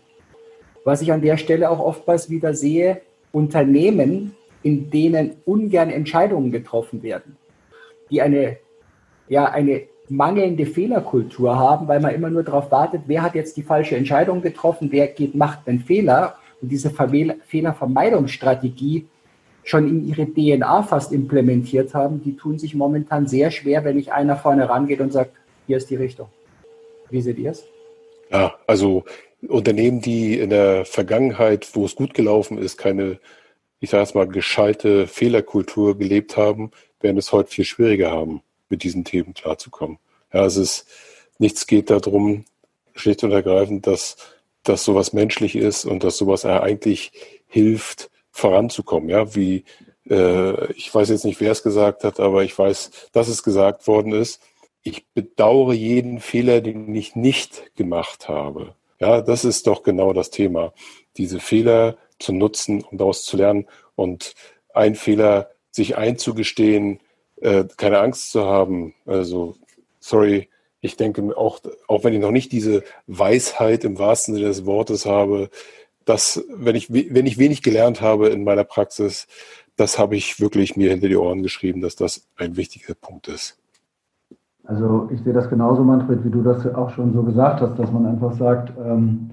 Was ich an der Stelle auch oftmals wieder sehe, Unternehmen in denen ungern Entscheidungen getroffen werden, die eine, ja, eine mangelnde Fehlerkultur haben, weil man immer nur darauf wartet, wer hat jetzt die falsche Entscheidung getroffen, wer geht, macht einen Fehler und diese Fehlervermeidungsstrategie schon in ihre DNA fast implementiert haben, die tun sich momentan sehr schwer, wenn nicht einer vorne rangeht und sagt, hier ist die Richtung. Wie seht ihr es? Ja, also Unternehmen, die in der Vergangenheit, wo es gut gelaufen ist, keine ich sage jetzt mal, gescheite Fehlerkultur gelebt haben, werden es heute viel schwieriger haben, mit diesen Themen klarzukommen. Ja, es ist, nichts geht darum, schlicht und ergreifend, dass, dass sowas menschlich ist und dass sowas eigentlich hilft, voranzukommen. Ja, wie äh, ich weiß jetzt nicht, wer es gesagt hat, aber ich weiß, dass es gesagt worden ist. Ich bedauere jeden Fehler, den ich nicht gemacht habe. Ja, das ist doch genau das Thema. Diese Fehler zu nutzen und daraus zu lernen und ein Fehler sich einzugestehen, äh, keine Angst zu haben. Also, sorry, ich denke auch, auch wenn ich noch nicht diese Weisheit im wahrsten Sinne des Wortes habe, dass, wenn ich, wenn ich wenig gelernt habe in meiner Praxis, das habe ich wirklich mir hinter die Ohren geschrieben, dass das ein wichtiger Punkt ist. Also ich sehe das genauso, Manfred, wie du das auch schon so gesagt hast, dass man einfach sagt, ähm,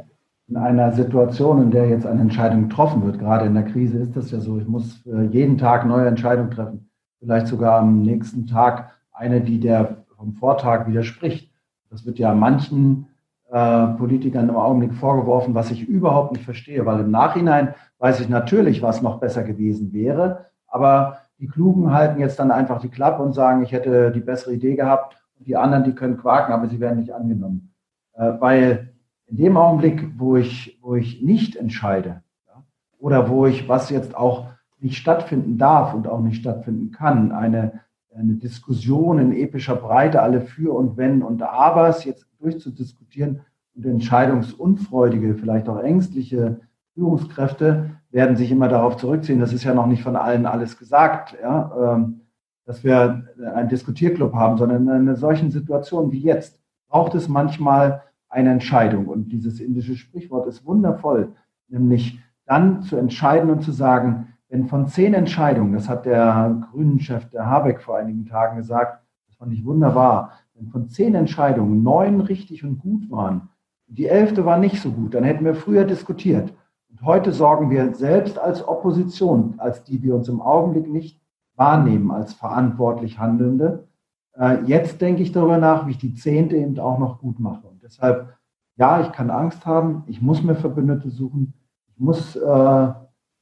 in einer Situation, in der jetzt eine Entscheidung getroffen wird, gerade in der Krise ist das ja so, ich muss jeden Tag neue Entscheidungen treffen, vielleicht sogar am nächsten Tag eine, die der vom Vortag widerspricht. Das wird ja manchen äh, Politikern im Augenblick vorgeworfen, was ich überhaupt nicht verstehe, weil im Nachhinein weiß ich natürlich, was noch besser gewesen wäre, aber die Klugen halten jetzt dann einfach die Klappe und sagen, ich hätte die bessere Idee gehabt die anderen, die können quaken, aber sie werden nicht angenommen. Äh, weil in dem Augenblick, wo ich, wo ich nicht entscheide ja, oder wo ich, was jetzt auch nicht stattfinden darf und auch nicht stattfinden kann, eine, eine Diskussion in epischer Breite, alle für und wenn und abers jetzt durchzudiskutieren und entscheidungsunfreudige, vielleicht auch ängstliche Führungskräfte werden sich immer darauf zurückziehen. Das ist ja noch nicht von allen alles gesagt, ja, ähm, dass wir einen Diskutierclub haben, sondern in einer solchen Situation wie jetzt braucht es manchmal eine Entscheidung. Und dieses indische Sprichwort ist wundervoll, nämlich dann zu entscheiden und zu sagen, wenn von zehn Entscheidungen, das hat der Grünen-Chef, der Habeck vor einigen Tagen gesagt, das fand ich wunderbar, wenn von zehn Entscheidungen neun richtig und gut waren, die elfte war nicht so gut, dann hätten wir früher diskutiert. Und heute sorgen wir selbst als Opposition, als die wir uns im Augenblick nicht wahrnehmen als verantwortlich Handelnde, äh, jetzt denke ich darüber nach, wie ich die zehnte eben auch noch gut mache. Und deshalb, ja, ich kann Angst haben, ich muss mir Verbündete suchen, ich muss, äh,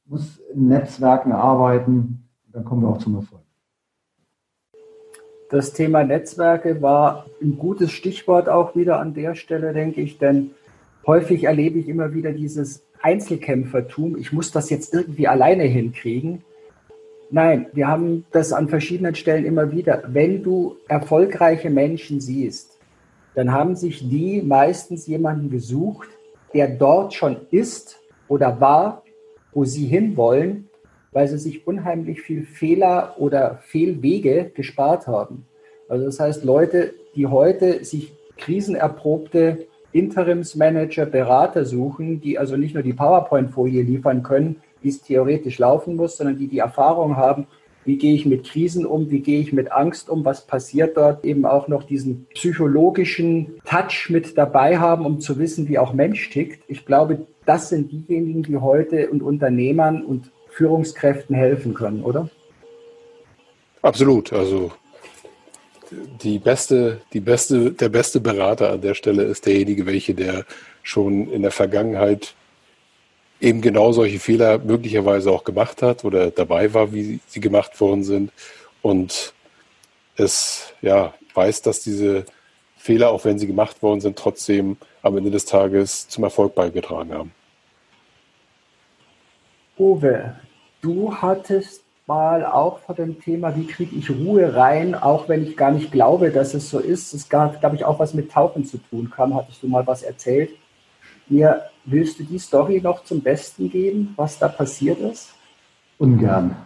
muss in Netzwerken arbeiten, dann kommen wir auch zum Erfolg. Das Thema Netzwerke war ein gutes Stichwort auch wieder an der Stelle, denke ich, denn häufig erlebe ich immer wieder dieses Einzelkämpfertum. Ich muss das jetzt irgendwie alleine hinkriegen. Nein, wir haben das an verschiedenen Stellen immer wieder. Wenn du erfolgreiche Menschen siehst, dann haben sich die meistens jemanden gesucht, der dort schon ist oder war, wo sie hinwollen, weil sie sich unheimlich viel Fehler oder Fehlwege gespart haben. Also das heißt, Leute, die heute sich krisenerprobte Interimsmanager, Berater suchen, die also nicht nur die PowerPoint-Folie liefern können, wie es theoretisch laufen muss, sondern die die Erfahrung haben, wie gehe ich mit Krisen um, wie gehe ich mit Angst um, was passiert dort, eben auch noch diesen psychologischen Touch mit dabei haben, um zu wissen, wie auch Mensch tickt. Ich glaube, das sind diejenigen, die heute und Unternehmern und Führungskräften helfen können, oder? Absolut. Also die beste, die beste, der beste Berater an der Stelle ist derjenige, welche der schon in der Vergangenheit eben genau solche Fehler möglicherweise auch gemacht hat oder dabei war, wie sie gemacht worden sind und es ja weiß, dass diese Fehler, auch wenn sie gemacht worden sind, trotzdem am Ende des Tages zum Erfolg beigetragen haben. Uwe, du hattest mal auch vor dem Thema, wie kriege ich Ruhe rein, auch wenn ich gar nicht glaube, dass es so ist. Es gab, glaube ich, auch was mit Tauchen zu tun kam, hattest du mal was erzählt. Mir willst du die Story noch zum Besten geben, was da passiert ist? Ungern.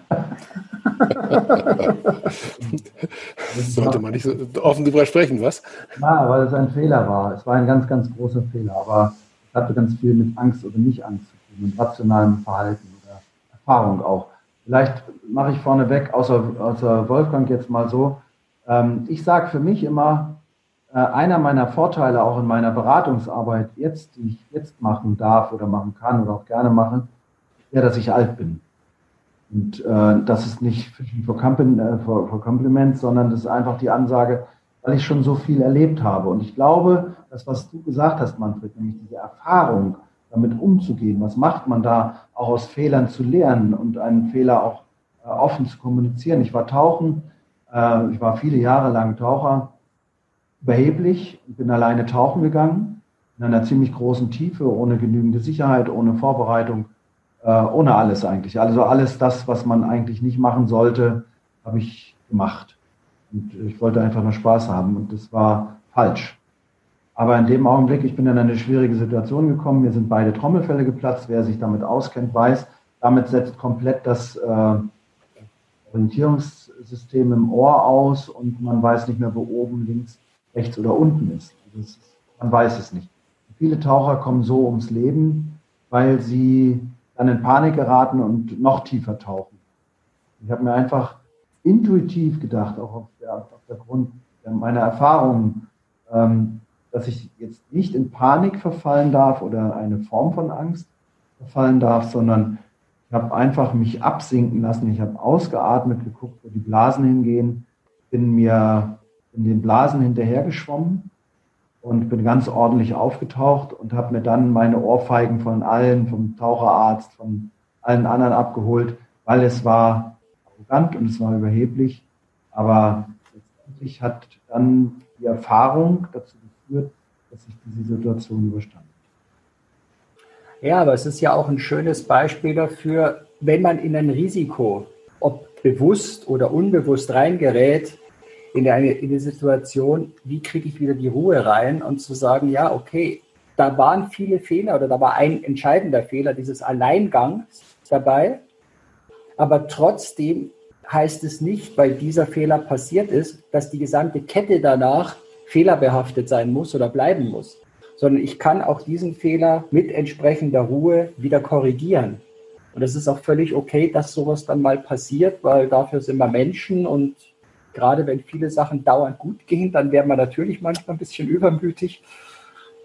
Sollte man nicht so offen drüber sprechen, was? Ja, weil es ein Fehler war. Es war ein ganz, ganz großer Fehler, aber es hatte ganz viel mit Angst oder nicht Angst zu tun, mit rationalem Verhalten oder Erfahrung auch. Vielleicht mache ich vorneweg, außer, außer Wolfgang jetzt mal so. Ähm, ich sage für mich immer, einer meiner Vorteile auch in meiner Beratungsarbeit jetzt, die ich jetzt machen darf oder machen kann oder auch gerne mache, ja, dass ich alt bin. Und äh, das ist nicht für, für, Compliment, sondern das ist einfach die Ansage, weil ich schon so viel erlebt habe. Und ich glaube, das, was du gesagt hast, Manfred, nämlich diese Erfahrung, damit umzugehen, was macht man da, auch aus Fehlern zu lernen und einen Fehler auch äh, offen zu kommunizieren. Ich war tauchen, äh, ich war viele Jahre lang Taucher überheblich bin alleine tauchen gegangen. in einer ziemlich großen Tiefe, ohne genügende Sicherheit, ohne Vorbereitung, äh, ohne alles eigentlich. Also alles das, was man eigentlich nicht machen sollte, habe ich gemacht. Und ich wollte einfach nur Spaß haben und das war falsch. Aber in dem Augenblick, ich bin in eine schwierige Situation gekommen, mir sind beide Trommelfälle geplatzt. Wer sich damit auskennt, weiß, damit setzt komplett das äh, Orientierungssystem im Ohr aus und man weiß nicht mehr, wo oben, links, rechts oder unten ist. ist man weiß es nicht. Viele Taucher kommen so ums Leben, weil sie dann in Panik geraten und noch tiefer tauchen. Ich habe mir einfach intuitiv gedacht, auch auf der, auf der Grund meiner Erfahrungen, ähm, dass ich jetzt nicht in Panik verfallen darf oder eine Form von Angst verfallen darf, sondern ich habe einfach mich absinken lassen. Ich habe ausgeatmet, geguckt, wo die Blasen hingehen, bin mir in den Blasen hinterhergeschwommen und bin ganz ordentlich aufgetaucht und habe mir dann meine Ohrfeigen von allen, vom Taucherarzt, von allen anderen abgeholt, weil es war arrogant und es war überheblich. Aber letztendlich hat dann die Erfahrung dazu geführt, dass ich diese Situation überstand. Ja, aber es ist ja auch ein schönes Beispiel dafür, wenn man in ein Risiko, ob bewusst oder unbewusst reingerät, in eine, in eine Situation, wie kriege ich wieder die Ruhe rein und zu sagen, ja, okay, da waren viele Fehler oder da war ein entscheidender Fehler dieses Alleingangs dabei, aber trotzdem heißt es nicht, weil dieser Fehler passiert ist, dass die gesamte Kette danach fehlerbehaftet sein muss oder bleiben muss, sondern ich kann auch diesen Fehler mit entsprechender Ruhe wieder korrigieren. Und es ist auch völlig okay, dass sowas dann mal passiert, weil dafür sind wir Menschen und gerade wenn viele Sachen dauernd gut gehen, dann werden wir natürlich manchmal ein bisschen übermütig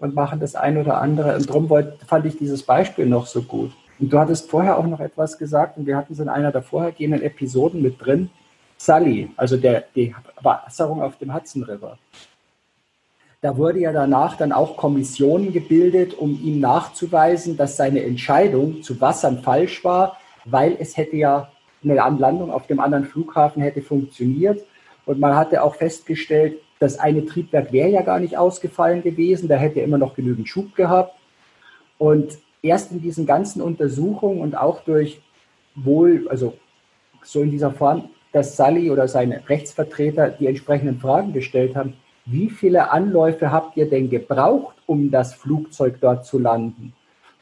und machen das ein oder andere. Und darum fand ich dieses Beispiel noch so gut. Und du hattest vorher auch noch etwas gesagt, und wir hatten es in einer der vorhergehenden Episoden mit drin. Sully, also der, die Wasserung auf dem Hudson River. Da wurde ja danach dann auch Kommissionen gebildet, um ihm nachzuweisen, dass seine Entscheidung zu Wassern falsch war, weil es hätte ja eine Anlandung auf dem anderen Flughafen hätte funktioniert. Und man hatte auch festgestellt, das eine Triebwerk wäre ja gar nicht ausgefallen gewesen, da hätte er immer noch genügend Schub gehabt. Und erst in diesen ganzen Untersuchungen und auch durch wohl, also so in dieser Form, dass Sally oder seine Rechtsvertreter die entsprechenden Fragen gestellt haben, wie viele Anläufe habt ihr denn gebraucht, um das Flugzeug dort zu landen?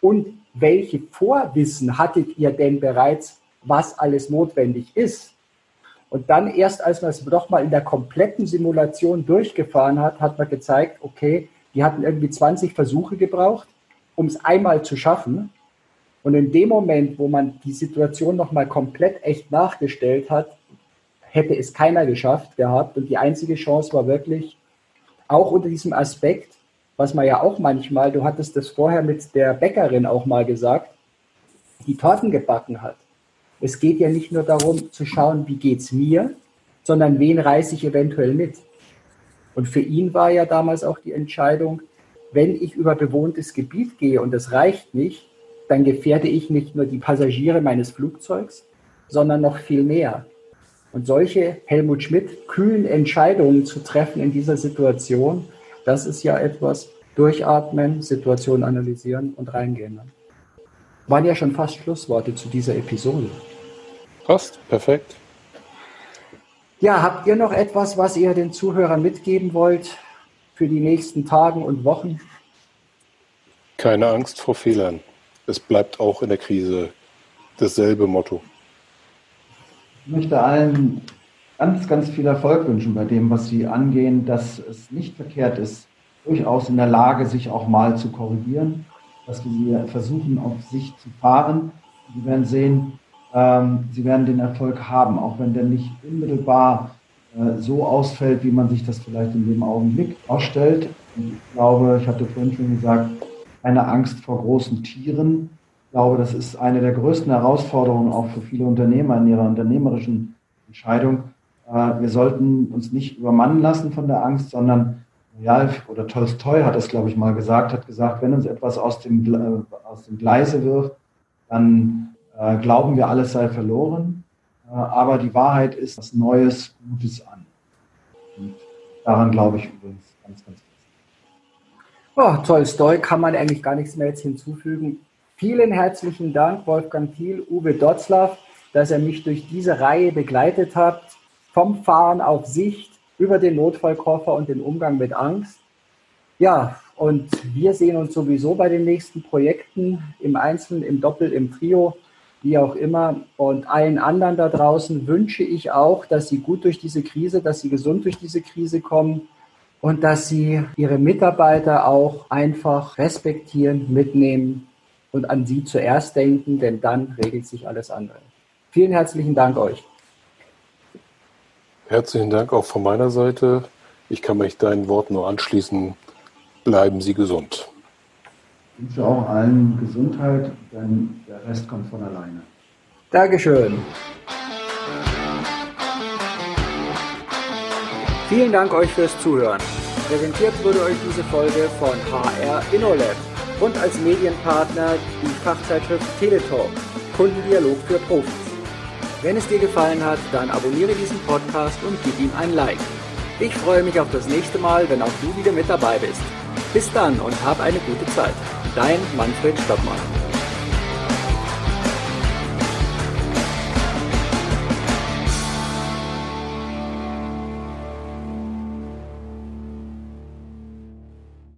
Und welche Vorwissen hattet ihr denn bereits, was alles notwendig ist? Und dann erst, als man es doch mal in der kompletten Simulation durchgefahren hat, hat man gezeigt, okay, die hatten irgendwie 20 Versuche gebraucht, um es einmal zu schaffen. Und in dem Moment, wo man die Situation nochmal komplett echt nachgestellt hat, hätte es keiner geschafft gehabt. Und die einzige Chance war wirklich, auch unter diesem Aspekt, was man ja auch manchmal, du hattest das vorher mit der Bäckerin auch mal gesagt, die Torten gebacken hat. Es geht ja nicht nur darum zu schauen, wie geht es mir, sondern wen reiße ich eventuell mit. Und für ihn war ja damals auch die Entscheidung, wenn ich über bewohntes Gebiet gehe und es reicht nicht, dann gefährde ich nicht nur die Passagiere meines Flugzeugs, sondern noch viel mehr. Und solche Helmut Schmidt kühlen Entscheidungen zu treffen in dieser Situation, das ist ja etwas, durchatmen, Situation analysieren und reingehen. Waren ja schon fast Schlussworte zu dieser Episode. Passt, perfekt. Ja, habt ihr noch etwas, was ihr den Zuhörern mitgeben wollt für die nächsten Tagen und Wochen? Keine Angst vor Fehlern. Es bleibt auch in der Krise dasselbe Motto. Ich möchte allen ganz, ganz viel Erfolg wünschen bei dem, was sie angehen, dass es nicht verkehrt ist, durchaus in der Lage, sich auch mal zu korrigieren, dass wir versuchen, auf sich zu fahren. Sie werden sehen, ähm, sie werden den Erfolg haben, auch wenn der nicht unmittelbar äh, so ausfällt, wie man sich das vielleicht in dem Augenblick vorstellt. Und ich glaube, ich hatte vorhin schon gesagt, eine Angst vor großen Tieren ich glaube, das ist eine der größten Herausforderungen auch für viele Unternehmer in ihrer unternehmerischen Entscheidung. Äh, wir sollten uns nicht übermannen lassen von der Angst, sondern Ralf oder Tolstoi hat es, glaube ich, mal gesagt, hat gesagt, wenn uns etwas aus dem, äh, aus dem Gleise wirft, dann äh, glauben wir, alles sei verloren. aber die Wahrheit ist was Neues, Gutes an. Und daran glaube ich übrigens ganz, ganz fest. Oh, Tolstoi kann man eigentlich gar nichts mehr jetzt hinzufügen. Vielen herzlichen Dank, Wolfgang Thiel, Uwe Dotzlaff, dass er mich durch diese Reihe begleitet hat. Vom Fahren auf Sicht über den Notfallkoffer und den Umgang mit Angst. Ja, und wir sehen uns sowieso bei den nächsten Projekten im Einzelnen, im Doppel, im Trio, wie auch immer. Und allen anderen da draußen wünsche ich auch, dass sie gut durch diese Krise, dass sie gesund durch diese Krise kommen und dass sie ihre Mitarbeiter auch einfach respektieren, mitnehmen und an sie zuerst denken, denn dann regelt sich alles andere. Vielen herzlichen Dank euch. Herzlichen Dank auch von meiner Seite. Ich kann mich deinen Worten nur anschließen. Bleiben Sie gesund. Ich wünsche auch allen Gesundheit, denn der Rest kommt von alleine. Dankeschön. Vielen Dank euch fürs Zuhören. Präsentiert wurde euch diese Folge von HR InnoLab und als Medienpartner die Fachzeitschrift Teletalk, Kundendialog für Profis. Wenn es dir gefallen hat, dann abonniere diesen Podcast und gib ihm ein Like. Ich freue mich auf das nächste Mal, wenn auch du wieder mit dabei bist. Bis dann und hab eine gute Zeit. Dein Manfred Stockmann.